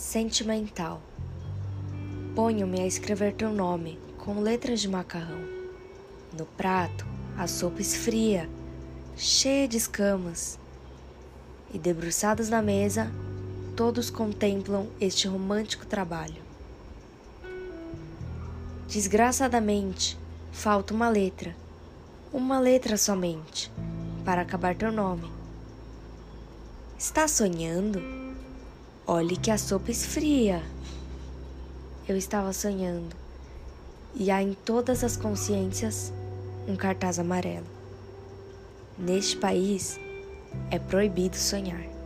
Sentimental. Ponho-me a escrever teu nome com letras de macarrão. No prato, a sopa esfria, cheia de escamas. E debruçados na mesa, todos contemplam este romântico trabalho. Desgraçadamente, falta uma letra, uma letra somente, para acabar teu nome. Está sonhando? Olhe que a sopa esfria. Eu estava sonhando, e há em todas as consciências um cartaz amarelo. Neste país é proibido sonhar.